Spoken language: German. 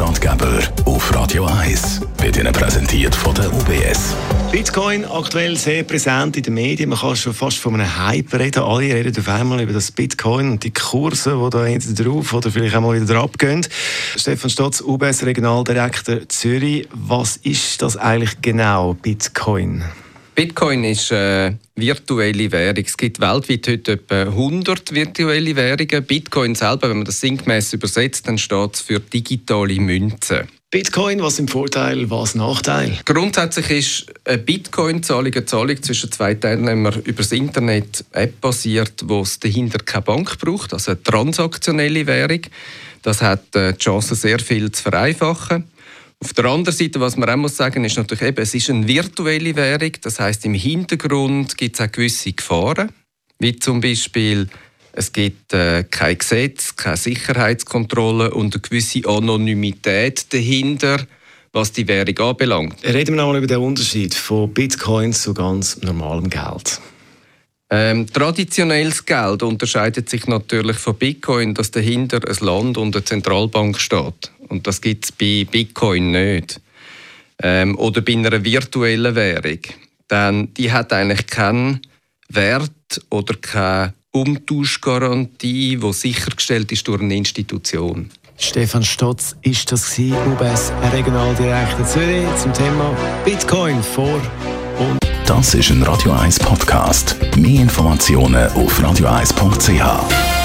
Finanzratgeber auf Radio 1 wird Ihnen präsentiert von der UBS. Bitcoin aktuell sehr präsent in den Medien. Man kann schon fast von einem Hype reden. Alle reden auf einmal über das Bitcoin und die Kurse, die da hinten drauf oder vielleicht auch mal wieder drauf gehen. Stefan Stotz, UBS Regionaldirektor Zürich. Was ist das eigentlich genau, Bitcoin? Bitcoin ist eine virtuelle Währung. Es gibt weltweit heute etwa 100 virtuelle Währungen. Bitcoin selber, wenn man das sinngemäß übersetzt, dann steht es für digitale Münzen. Bitcoin, was sind Vorteil, was Nachteil? Grundsätzlich ist eine Bitcoin-Zahlung eine Zahlung zwischen zwei Teilnehmern über das Internet App-basiert, wo es dahinter keine Bank braucht, also eine transaktionelle Währung. Das hat äh, die Chance, sehr viel zu vereinfachen. Auf der anderen Seite, was man auch muss sagen, ist natürlich eben, es ist eine virtuelle Währung. Das heißt, im Hintergrund gibt es auch gewisse Gefahren, wie zum Beispiel es gibt äh, kein Gesetz, keine Sicherheitskontrolle und eine gewisse Anonymität dahinter, was die Währung anbelangt. Reden wir nochmal über den Unterschied von Bitcoins zu ganz normalem Geld. Ähm, traditionelles Geld unterscheidet sich natürlich von Bitcoin, dass dahinter ein Land und eine Zentralbank steht. Und das gibt es bei Bitcoin nicht. Ähm, oder bei einer virtuellen Währung. Denn die hat eigentlich keinen Wert oder keine Umtauschgarantie, die sichergestellt ist durch eine Institution. Stefan Stotz ist das UBS Regionaldirektor Zürich zum Thema Bitcoin vor und Das ist ein Radio 1 Podcast. Mehr Informationen auf radio1.ch.